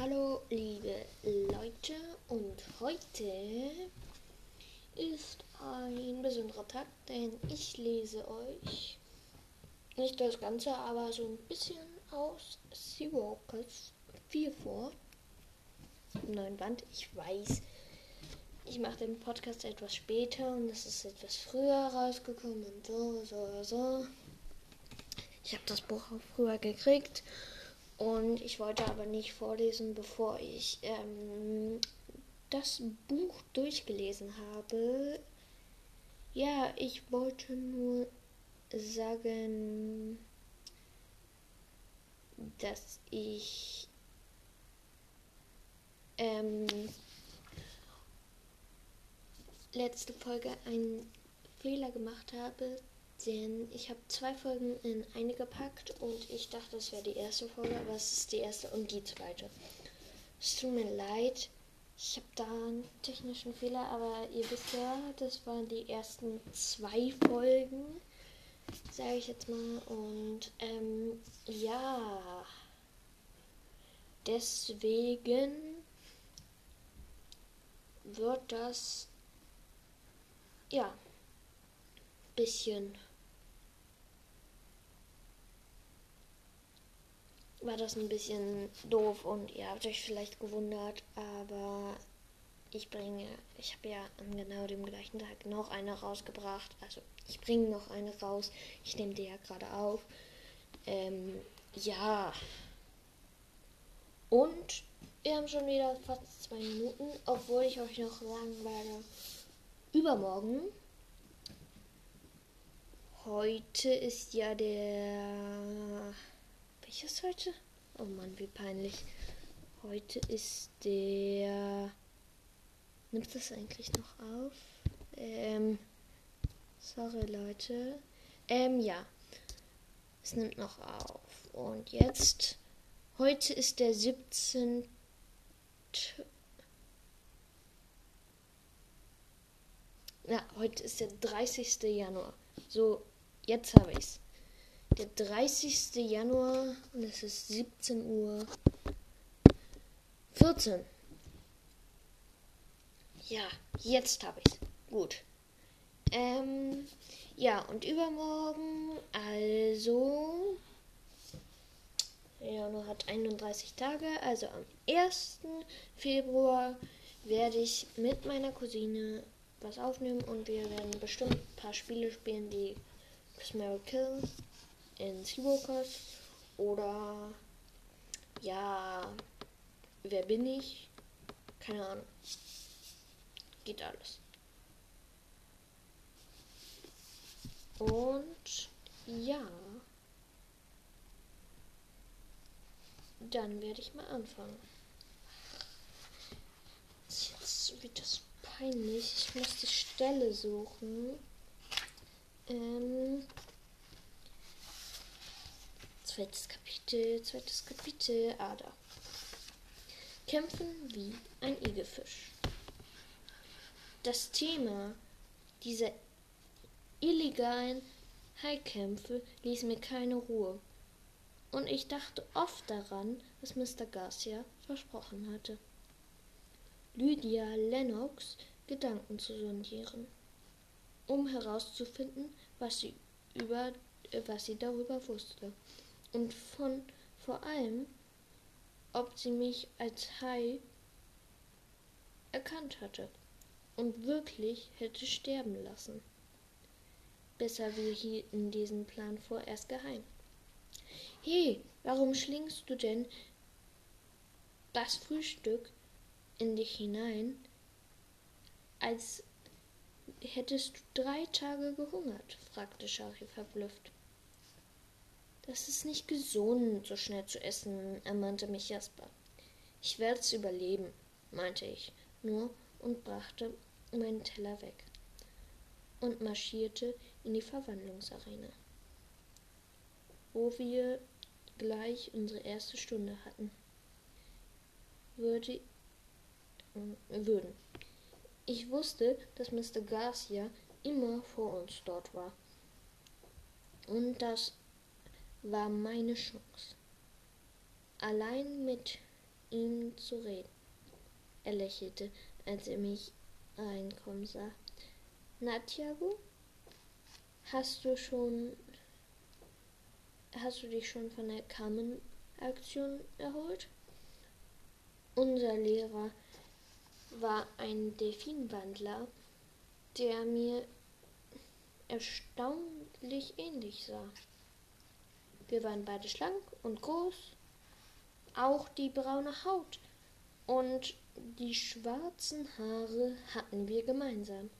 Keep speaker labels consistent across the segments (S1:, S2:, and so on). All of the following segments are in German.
S1: Hallo liebe Leute und heute ist ein besonderer Tag, denn ich lese euch nicht das Ganze, aber so ein bisschen aus Seawalkers 4 vor. Neuen Band, ich weiß. Ich mache den Podcast etwas später und es ist etwas früher rausgekommen und so, so, so. Ich habe das Buch auch früher gekriegt und ich wollte aber nicht vorlesen, bevor ich ähm, das Buch durchgelesen habe. Ja, ich wollte nur sagen, dass ich ähm, letzte Folge einen Fehler gemacht habe, denn ich habe zwei Folgen in eine gepackt und ich dachte, das wäre die erste Folge, aber es ist die erste und die zweite. Es tut mir leid, ich habe da einen technischen Fehler, aber ihr wisst ja, das waren die ersten zwei Folgen, sage ich jetzt mal. Und ähm, ja, deswegen wird das ja bisschen war das ein bisschen doof und ihr habt euch vielleicht gewundert, aber ich bringe, ich habe ja an genau dem gleichen Tag noch eine rausgebracht. Also ich bringe noch eine raus. Ich nehme die ja gerade auf. Ähm, ja. Und wir haben schon wieder fast zwei Minuten, obwohl ich euch noch sagen werde, übermorgen. Heute ist ja der welches heute? Oh Mann, wie peinlich. Heute ist der. Nimmt das eigentlich noch auf? Ähm. Sorry, Leute. Ähm, ja. Es nimmt noch auf. Und jetzt. Heute ist der 17. Ja, heute ist der 30. Januar. So, jetzt habe ich's der 30. Januar und es ist 17 Uhr 14. Ja, jetzt habe ich Gut. Ähm, ja, und übermorgen, also, Januar hat 31 Tage, also am 1. Februar werde ich mit meiner Cousine was aufnehmen und wir werden bestimmt ein paar Spiele spielen, die Chris Kill in Seawalkers oder ja, wer bin ich? Keine Ahnung. Geht alles. Und ja, dann werde ich mal anfangen. Jetzt wird das peinlich. Ich muss die Stelle suchen. Ähm, Zweites Kapitel, zweites Kapitel, Ader. Kämpfen wie ein Igelfisch. Das Thema dieser illegalen Heilkämpfe ließ mir keine Ruhe. Und ich dachte oft daran, was Mr. Garcia versprochen hatte. Lydia Lennox Gedanken zu sondieren, um herauszufinden, was sie über was sie darüber wusste und von vor allem, ob sie mich als Hai erkannt hatte und wirklich hätte sterben lassen. Besser wir hielten diesen Plan vorerst geheim. He, warum schlingst du denn das Frühstück in dich hinein, als hättest du drei Tage gehungert? fragte Shari verblüfft. Das ist nicht gesund, so schnell zu essen, ermahnte mich Jasper. Ich werde es überleben, meinte ich nur und brachte meinen Teller weg und marschierte in die Verwandlungsarena, wo wir gleich unsere erste Stunde hatten. Würde, äh, würden. Ich wusste, dass Mr. Garcia immer vor uns dort war und dass war meine Chance. Allein mit ihm zu reden. Er lächelte, als er mich reinkommen sah. Na, Tiago, hast du schon, hast du dich schon von der Carmen-Aktion erholt? Unser Lehrer war ein Delfinwandler, der mir erstaunlich ähnlich sah. Wir waren beide schlank und groß, auch die braune Haut und die schwarzen Haare hatten wir gemeinsam.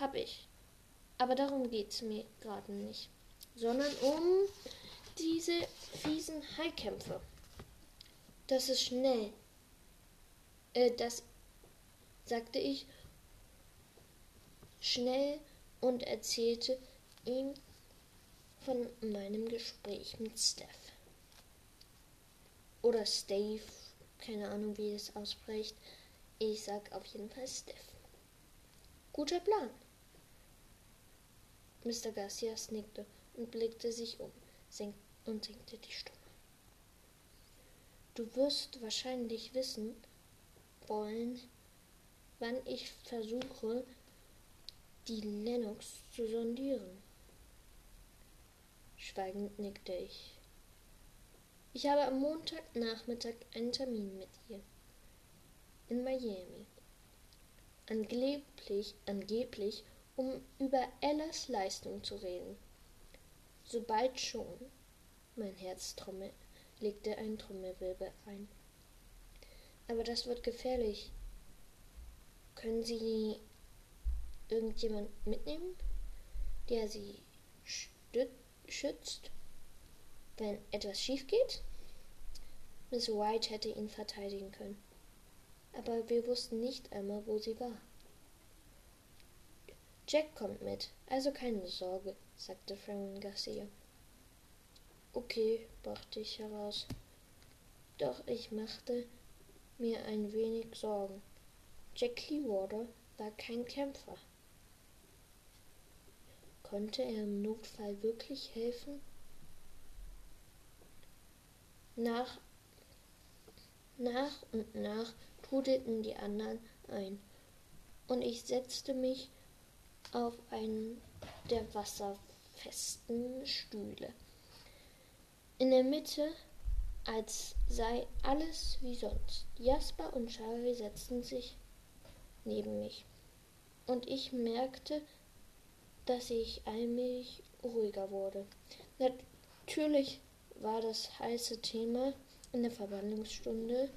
S1: Hab ich. Aber darum geht's mir gerade nicht, sondern um diese fiesen Haikämpfe. Das ist schnell. Äh, das sagte ich schnell und erzählte ihm von meinem Gespräch mit Steph. Oder Stave, keine Ahnung, wie es ausspricht. Ich sag auf jeden Fall Steph. Guter Plan. Mr. Garcia nickte und blickte sich um senk und senkte die Stimme. Du wirst wahrscheinlich wissen wollen, wann ich versuche, die Lennox zu sondieren. Schweigend nickte ich. Ich habe am Montagnachmittag einen Termin mit ihr. In Miami. Angeblich, angeblich, um über Ellas Leistung zu reden. Sobald schon. Mein Herz trommel, legte ein Trommelwirbel ein. Aber das wird gefährlich. Können Sie irgendjemand mitnehmen, der Sie schützt, wenn etwas schief geht? Miss White hätte ihn verteidigen können. Aber wir wussten nicht einmal, wo sie war. Jack kommt mit, also keine Sorge, sagte Fran Garcia. Okay, brachte ich heraus. Doch ich machte mir ein wenig Sorgen. Jack Clearwater war kein Kämpfer. Konnte er im Notfall wirklich helfen? Nach, nach und nach trudelten die anderen ein, und ich setzte mich auf einen der wasserfesten Stühle. In der Mitte, als sei alles wie sonst. Jasper und Charlie setzten sich neben mich. Und ich merkte, dass ich allmählich ruhiger wurde. Natürlich war das heiße Thema in der Verwandlungsstunde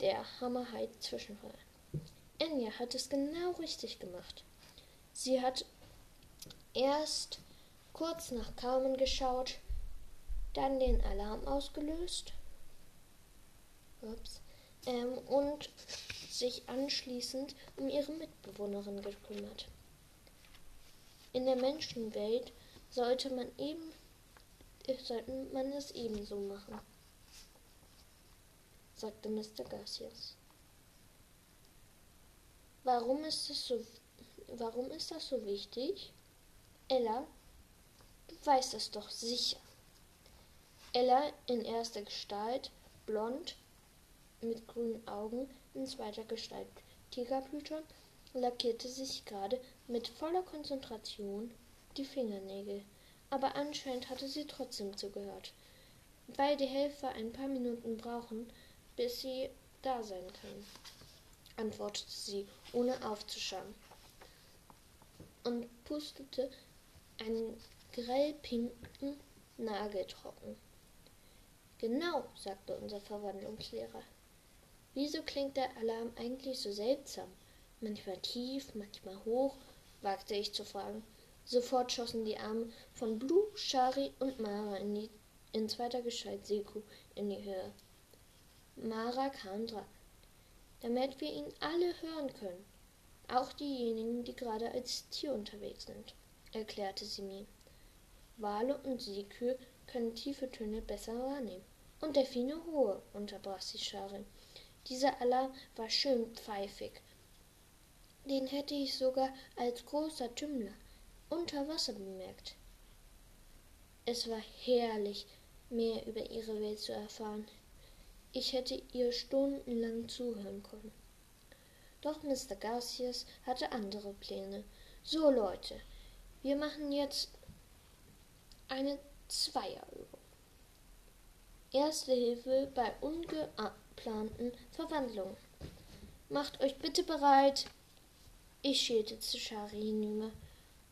S1: der Hammerheit Zwischenfall. Enya hat es genau richtig gemacht. Sie hat erst kurz nach Carmen geschaut, dann den Alarm ausgelöst ups, ähm, und sich anschließend um ihre Mitbewohnerin gekümmert. In der Menschenwelt sollte man eben sollte man es ebenso machen, sagte Mr. Garcias. Warum ist das so warum ist das so wichtig? Ella weiß es doch sicher. Ella in erster Gestalt, blond, mit grünen Augen, in zweiter Gestalt Tigerblüte, lackierte sich gerade mit voller Konzentration die Fingernägel. Aber anscheinend hatte sie trotzdem zugehört, weil die Helfer ein paar Minuten brauchen, bis sie da sein können, antwortete sie, ohne aufzuschauen, und pustete einen grellpinken Nagel trocken. Genau, sagte unser Verwandlungslehrer. Wieso klingt der Alarm eigentlich so seltsam? Manchmal tief, manchmal hoch, wagte ich zu fragen. Sofort schossen die Arme von Blue, Shari und Mara in, die, in zweiter Gestalt Seku in die Höhe. Mara kam dran, damit wir ihn alle hören können. Auch diejenigen, die gerade als Tier unterwegs sind, erklärte sie mir. Wale und Seekühe können tiefe Töne besser wahrnehmen. Und Delfine hohe, unterbrach sie Sharin. Dieser Alarm war schön pfeifig. Den hätte ich sogar als großer Tümmler unter Wasser bemerkt. Es war herrlich, mehr über ihre Welt zu erfahren. Ich hätte ihr stundenlang zuhören können. Doch Mr. Garcias hatte andere Pläne. So Leute, wir machen jetzt eine Zweierübung. Erste Hilfe bei ungeplanten Verwandlungen. Macht euch bitte bereit. Ich schielte zu Shari hinüber,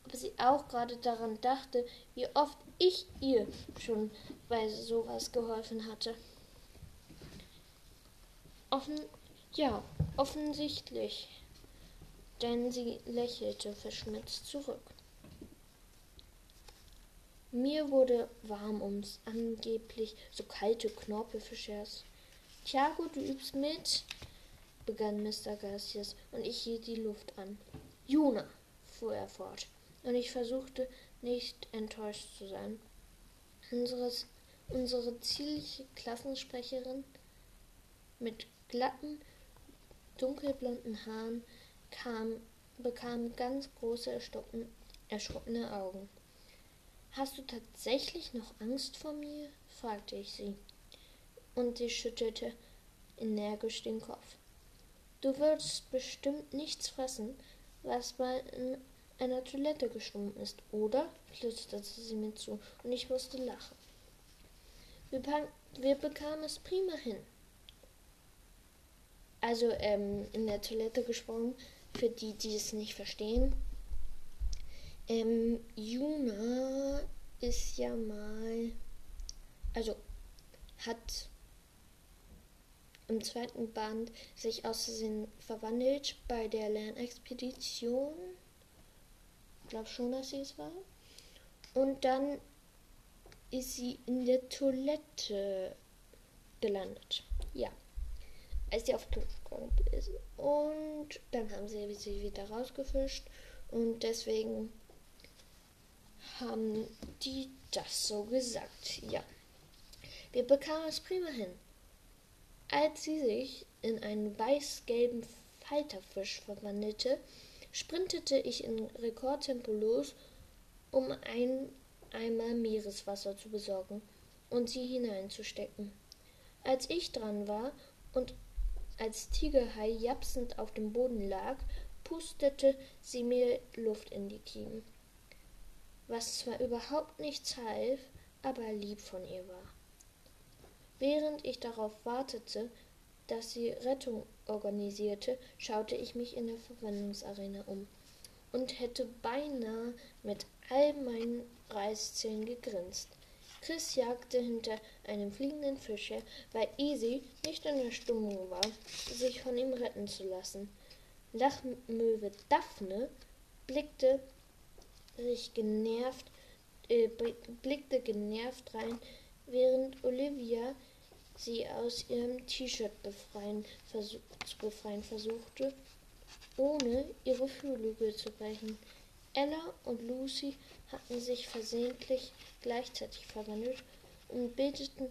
S1: ob sie auch gerade daran dachte, wie oft ich ihr schon bei sowas geholfen hatte. Offen, ja, offensichtlich, denn sie lächelte verschmitzt zurück. Mir wurde warm ums angeblich so kalte Knorpelfischers. Thiago, du übst mit, begann Mr. Garcias, und ich hielt die Luft an. Juna, fuhr er fort, und ich versuchte nicht enttäuscht zu sein. Unseres, unsere zierliche Klassensprecherin mit glatten, dunkelblonden Haaren kam, bekam ganz große, erschrockene Augen. Hast du tatsächlich noch Angst vor mir? fragte ich sie. Und sie schüttelte energisch den Kopf. Du würdest bestimmt nichts fressen, was bei einer Toilette geschwommen ist, oder? flüsterte sie mir zu, und ich musste lachen. Wir, wir bekamen es prima hin, also ähm, in der Toilette gesprungen, für die, die es nicht verstehen. Ähm, Juna ist ja mal, also hat im zweiten Band sich aus Versehen verwandelt bei der Lernexpedition. Ich glaube schon, dass sie es war. Und dann ist sie in der Toilette gelandet. Ja als die auf gegangen ist. Und dann haben sie sie wieder rausgefischt und deswegen haben die das so gesagt. Ja. Wir bekamen es prima hin. Als sie sich in einen weiß-gelben Falterfisch verwandelte, sprintete ich in Rekordtempo los, um ein Eimer Meereswasser zu besorgen und sie hineinzustecken. Als ich dran war und als Tigerhai japsend auf dem Boden lag, pustete sie mir Luft in die Kiemen, was zwar überhaupt nichts half, aber lieb von ihr war. Während ich darauf wartete, dass sie Rettung organisierte, schaute ich mich in der Verwandlungsarena um und hätte beinahe mit all meinen Reißzähnen gegrinst. Chris jagte hinter einem fliegenden Fisch her, weil Easy nicht in der Stimmung war, sich von ihm retten zu lassen. Lachmöwe Daphne blickte sich genervt, äh, blickte genervt rein, während Olivia sie aus ihrem T-Shirt zu befreien versuchte, ohne ihre Flügel zu brechen. Ella und Lucy hatten sich versehentlich gleichzeitig verwandelt und bildeten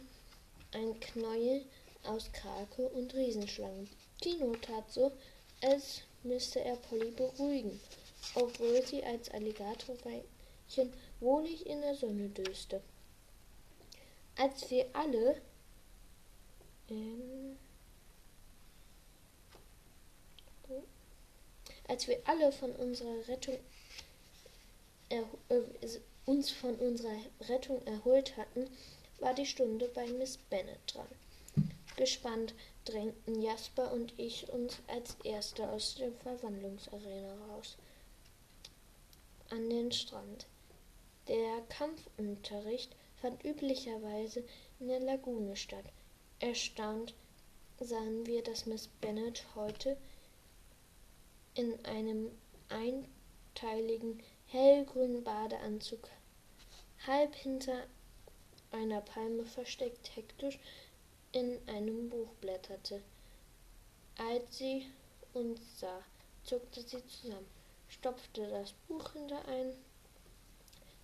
S1: ein Knäuel aus Krake und Riesenschlangen. Tino tat so, als müsste er Polly beruhigen, obwohl sie als Alligatorweibchen wohlig in der Sonne döste. Als wir alle ähm, als wir alle von unserer Rettung äh, uns von unserer Rettung erholt hatten, war die Stunde bei Miss Bennet dran. Gespannt drängten Jasper und ich uns als Erste aus der Verwandlungsarena raus. An den Strand. Der Kampfunterricht fand üblicherweise in der Lagune statt. Erstaunt sahen wir, dass Miss Bennet heute in einem einteiligen hellgrünen Badeanzug, halb hinter einer Palme versteckt, hektisch in einem Buch blätterte. Als sie uns sah, zuckte sie zusammen, stopfte das Buch hinter einen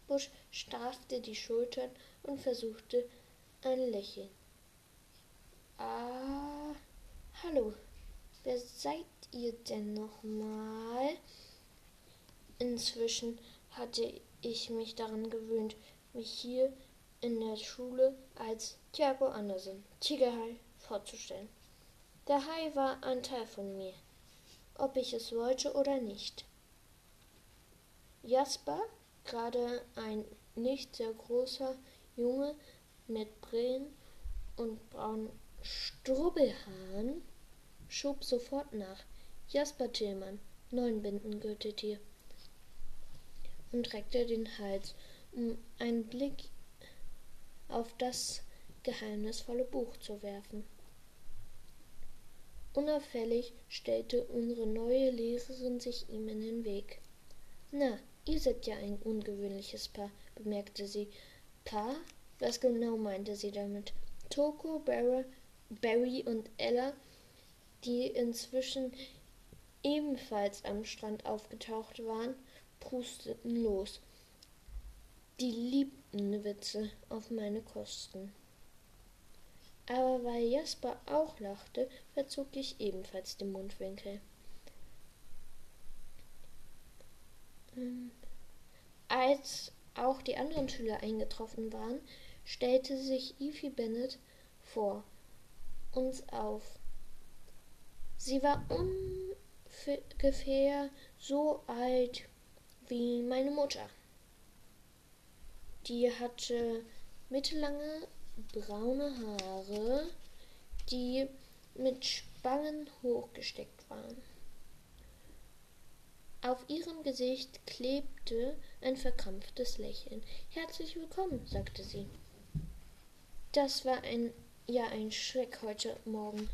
S1: Busch, strafte die Schultern und versuchte ein Lächeln. Ah, hallo, wer seid ihr denn nochmal? Inzwischen hatte ich mich daran gewöhnt, mich hier in der Schule als Thiago Andersen, Tigerhai, vorzustellen. Der Hai war ein Teil von mir, ob ich es wollte oder nicht. Jasper, gerade ein nicht sehr großer Junge mit Brillen und braunen Strubbelhaaren, schob sofort nach. Jasper Tillmann, neun Binden Gürteltier. Und reckte den Hals, um einen Blick auf das geheimnisvolle Buch zu werfen. Unauffällig stellte unsere neue Lehrerin sich ihm in den Weg. Na, ihr seid ja ein ungewöhnliches Paar, bemerkte sie. Paar? Was genau meinte sie damit? Toko, Barry, Barry und Ella, die inzwischen ebenfalls am Strand aufgetaucht waren, prusteten los. Die liebten Witze auf meine Kosten. Aber weil Jasper auch lachte, verzog ich ebenfalls den Mundwinkel. Ähm, als auch die anderen Schüler eingetroffen waren, stellte sich Evie Bennett vor uns auf. Sie war ungefähr so alt wie meine Mutter. Die hatte mittellange braune Haare, die mit Spangen hochgesteckt waren. Auf ihrem Gesicht klebte ein verkrampftes Lächeln. Herzlich willkommen, sagte sie. Das war ein ja ein Schreck heute Morgen.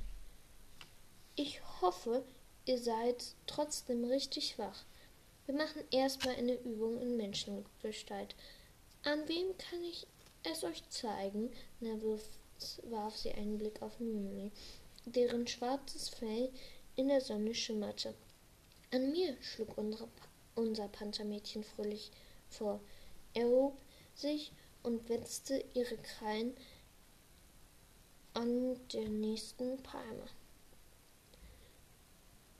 S1: Ich hoffe, ihr seid trotzdem richtig wach. Wir machen erstmal eine Übung in Menschengestalt. An wem kann ich es euch zeigen? Nervös warf sie einen Blick auf Mimi, deren schwarzes Fell in der Sonne schimmerte. An mir, schlug unsere, unser Panthermädchen fröhlich vor, erhob sich und wetzte ihre Krallen an der nächsten Palme.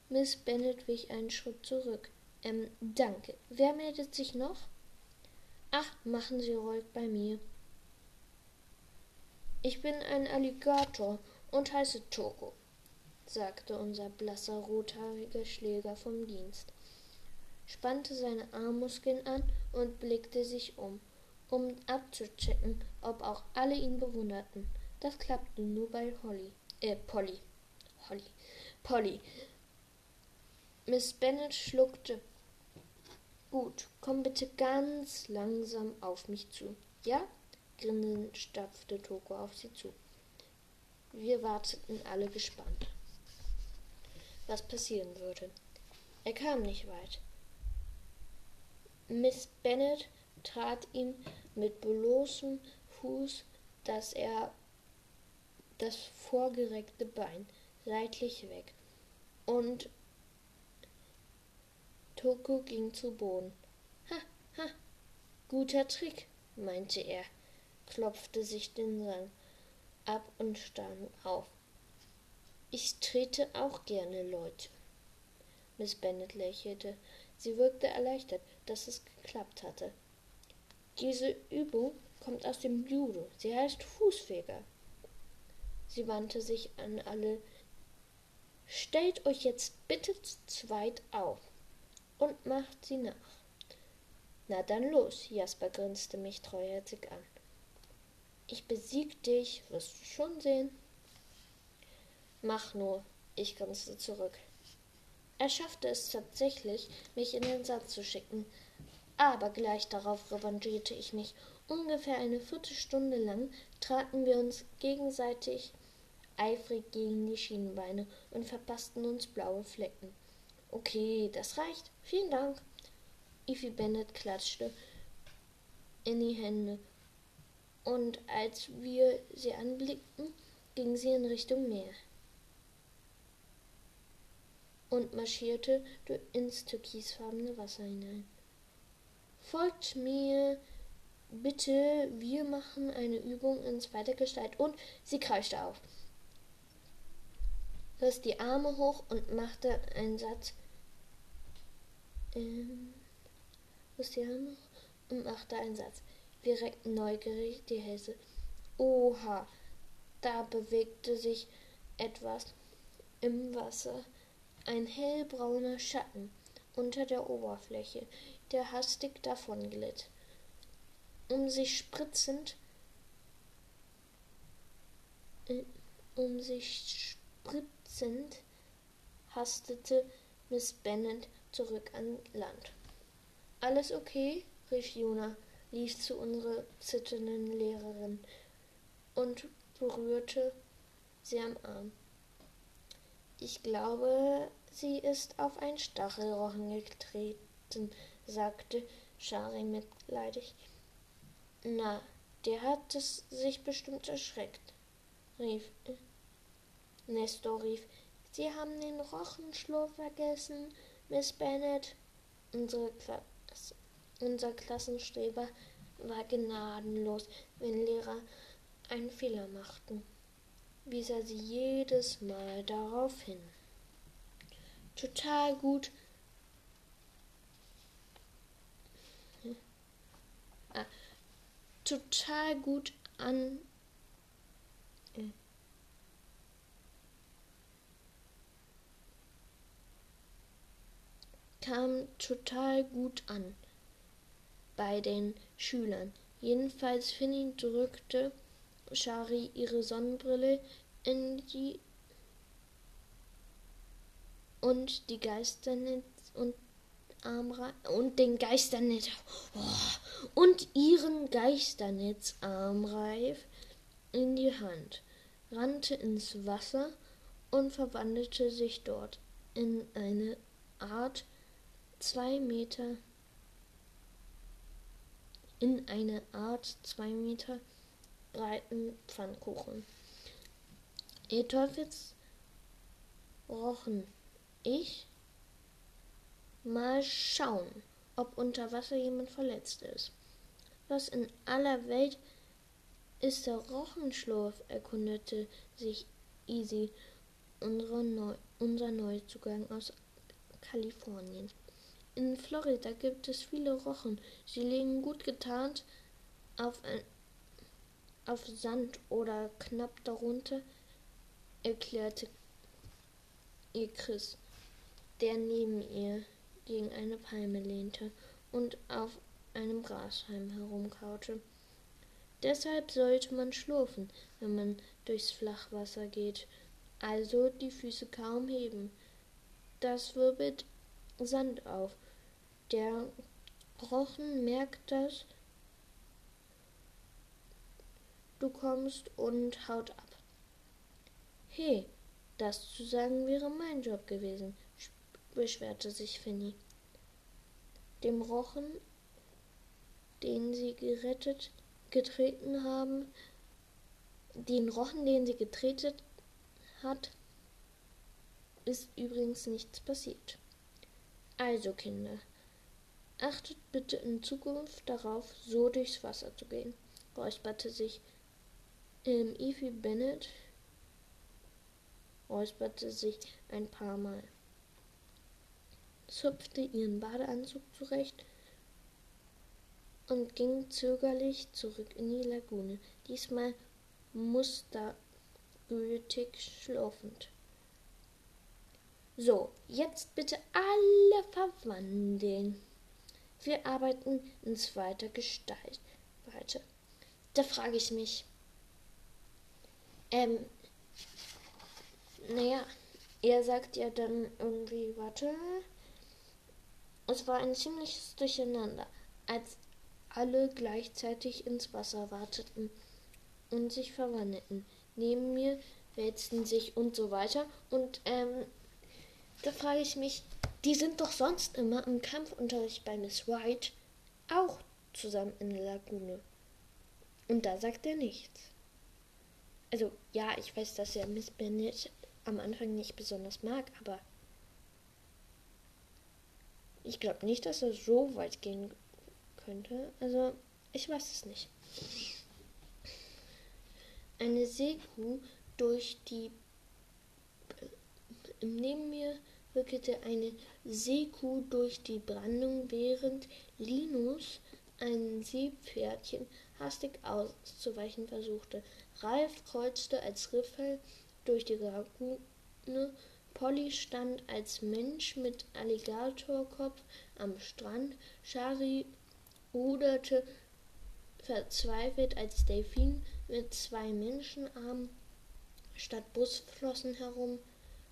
S1: Miss Bennet wich einen Schritt zurück. Ähm, danke. Wer meldet sich noch? Ach, machen Sie ruhig bei mir. Ich bin ein Alligator und heiße Toko sagte unser blasser rothaariger Schläger vom Dienst, spannte seine Armmuskeln an und blickte sich um, um abzuchecken, ob auch alle ihn bewunderten. Das klappte nur bei Holly, äh, Polly, Holly, Polly. Miss Bennet schluckte. Gut, komm bitte ganz langsam auf mich zu. Ja? Grinsend stapfte Toko auf sie zu. Wir warteten alle gespannt was passieren würde. Er kam nicht weit. Miss Bennet trat ihm mit bloßem Fuß, dass er das vorgereckte Bein seitlich weg und Toko ging zu Boden. Ha, ha, guter Trick, meinte er, klopfte sich den Sang ab und stand auf. Ich trete auch gerne Leute. Miss Bennet lächelte. Sie wirkte erleichtert, dass es geklappt hatte. Diese Übung kommt aus dem Judo. Sie heißt Fußfeger. Sie wandte sich an alle. Stellt euch jetzt bitte zu zweit auf und macht sie nach. Na dann los, Jasper grinste mich treuherzig an. Ich besieg dich, wirst du schon sehen. Mach nur, ich grinste zurück. Er schaffte es tatsächlich, mich in den Satz zu schicken, aber gleich darauf revanchierte ich mich. Ungefähr eine Viertelstunde lang traten wir uns gegenseitig eifrig gegen die Schienenbeine und verpassten uns blaue Flecken. Okay, das reicht. Vielen Dank. Ify Bennett klatschte in die Hände. Und als wir sie anblickten, ging sie in Richtung Meer und marschierte ins türkisfarbene Wasser hinein. Folgt mir bitte, wir machen eine Übung in zweiter Gestalt. Und sie kreischte auf, riss die Arme hoch und machte einen Satz. Ähm, riss die Arme und machte einen Satz. Wir reckten neugierig die Hälse. Oha, da bewegte sich etwas im Wasser, ein hellbrauner Schatten unter der Oberfläche, der hastig davonglitt. Um sich spritzend, äh, um sich spritzend hastete Miss Bennet zurück an Land. Alles okay? rief Juna, lief zu unserer zitternden Lehrerin und berührte sie am Arm. Ich glaube, sie ist auf ein Stachelrochen getreten, sagte Shari mitleidig. Na, der hat es sich bestimmt erschreckt, rief Nestor rief. Sie haben den Rochenschlurf vergessen, Miss Bennet. Unsere Klasse, unser Klassenstreber war gnadenlos, wenn Lehrer einen Fehler machten, wies er sie jedes Mal darauf hin. Total gut. Ah, total gut an. Äh, kam total gut an bei den Schülern. Jedenfalls Finny drückte Shari ihre Sonnenbrille in die und die Geisternetz und Armreif und den Geisternetz oh, und ihren Geisternetzarmreif in die Hand, rannte ins Wasser und verwandelte sich dort in eine Art zwei Meter in eine Art zwei Meter breiten Pfannkuchen. Ihr Teufels rochen. Ich mal schauen, ob unter Wasser jemand verletzt ist. Was in aller Welt ist der Rochenschlurf? erkundete sich Easy, Neu unser Neuzugang aus Kalifornien. In Florida gibt es viele Rochen. Sie liegen gut getarnt auf, auf Sand oder knapp darunter, erklärte ihr Chris, der neben ihr gegen eine Palme lehnte und auf einem Grashalm herumkaute. Deshalb sollte man schlurfen, wenn man durchs Flachwasser geht, also die Füße kaum heben. Das wirbelt Sand auf der Rochen merkt das. Du kommst und haut ab. He, das zu sagen wäre mein Job gewesen, beschwerte sich Finny. Dem Rochen, den sie gerettet, getreten haben, den Rochen, den sie getreten hat, ist übrigens nichts passiert. Also, Kinder, Achtet bitte in Zukunft darauf, so durchs Wasser zu gehen, räusperte sich ähm, Evie Bennett, räusperte sich ein paar Mal, zupfte ihren Badeanzug zurecht und ging zögerlich zurück in die Lagune, diesmal mustergültig schlurfend. So, jetzt bitte alle verwandeln. Wir arbeiten in zweiter Gestalt weiter. Da frage ich mich, ähm, naja, er sagt ja dann irgendwie, warte, es war ein ziemliches Durcheinander, als alle gleichzeitig ins Wasser warteten und sich verwandelten. Neben mir wälzten sich und so weiter. Und ähm, da frage ich mich, die sind doch sonst immer im Kampfunterricht bei Miss White auch zusammen in der Lagune. Und da sagt er nichts. Also ja, ich weiß, dass er Miss Bennett am Anfang nicht besonders mag, aber ich glaube nicht, dass er so weit gehen könnte. Also ich weiß es nicht. Eine Seekuh durch die neben mir wirkelte eine Seekuh durch die Brandung, während Linus ein Seepferdchen hastig auszuweichen versuchte. Ralf kreuzte als Riffel durch die Lagune. Polly stand als Mensch mit Alligatorkopf am Strand. Shari ruderte verzweifelt als Delfin mit zwei Menschenarmen statt Busflossen herum,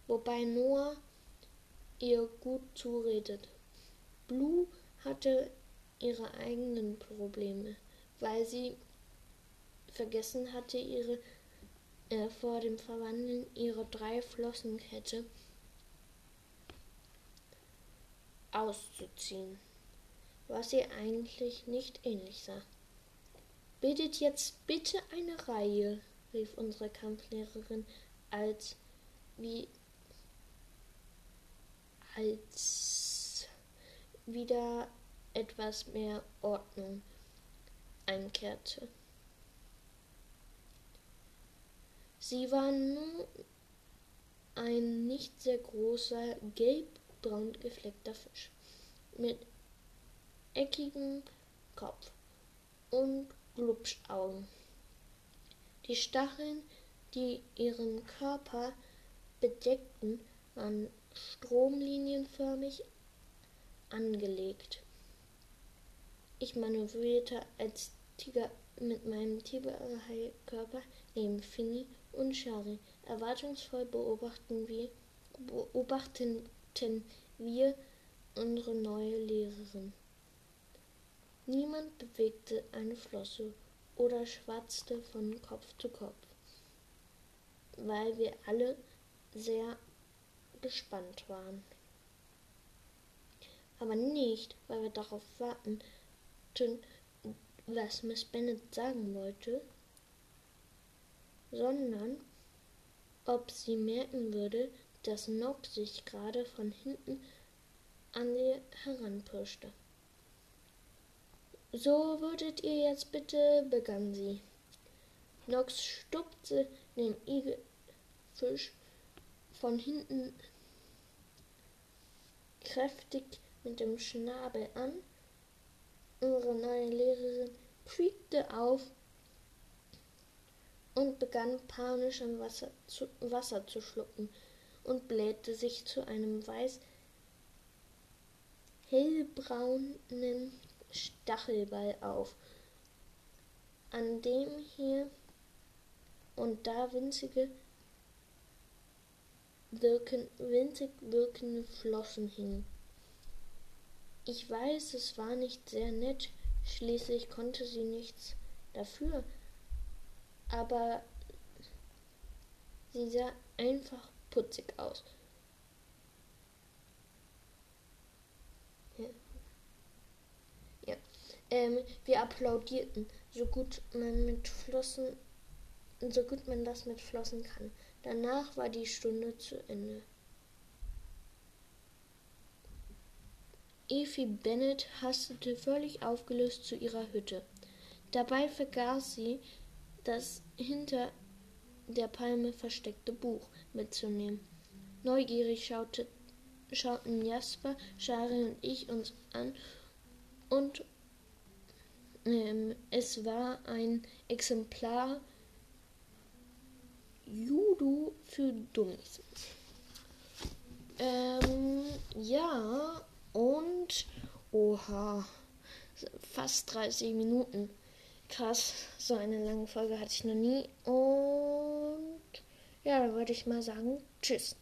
S1: wobei Noah ihr gut zuredet. Blue hatte ihre eigenen Probleme, weil sie vergessen hatte, ihre äh, vor dem Verwandeln ihre drei Flossenkette auszuziehen, was ihr eigentlich nicht ähnlich sah. Bildet jetzt bitte eine Reihe, rief unsere Kampflehrerin, als wie als wieder etwas mehr Ordnung einkehrte. Sie war nun ein nicht sehr großer, gelb-braun gefleckter Fisch mit eckigem Kopf und Glubschaugen. Die Stacheln, die ihren Körper bedeckten, waren stromlinienförmig angelegt. Ich manövrierte als Tiger mit meinem Tigerhai-Körper neben Finny und Shari. Erwartungsvoll beobachten wir, beobachteten wir unsere neue Lehrerin. Niemand bewegte eine Flosse oder schwatzte von Kopf zu Kopf, weil wir alle sehr gespannt waren. Aber nicht, weil wir darauf warten, was Miss Bennet sagen wollte, sondern ob sie merken würde, dass Nock sich gerade von hinten an sie heranpirschte. So würdet ihr jetzt bitte, begann sie. Nox stupste den Igelfisch von hinten kräftig mit dem Schnabel an. Unsere neue Lehrerin quiekte auf und begann panisch am Wasser zu, Wasser zu schlucken und blähte sich zu einem weiß hellbraunen Stachelball auf, an dem hier und da winzige wirken, winzig wirkende Flossen hingen. Ich weiß, es war nicht sehr nett, schließlich konnte sie nichts dafür, aber sie sah einfach putzig aus. Ja. ja. Ähm, wir applaudierten, so gut man mit Flossen, so gut man das mit Flossen kann. Danach war die Stunde zu Ende. Effie Bennett hastete völlig aufgelöst zu ihrer Hütte. Dabei vergaß sie, das hinter der Palme versteckte Buch mitzunehmen. Neugierig schaute, schauten Jasper, Shari und ich uns an und ähm, es war ein Exemplar Judo für Dummies. Ähm, ja, und oha, fast 30 Minuten. Krass, so eine lange Folge hatte ich noch nie. Und ja, da würde ich mal sagen, tschüss.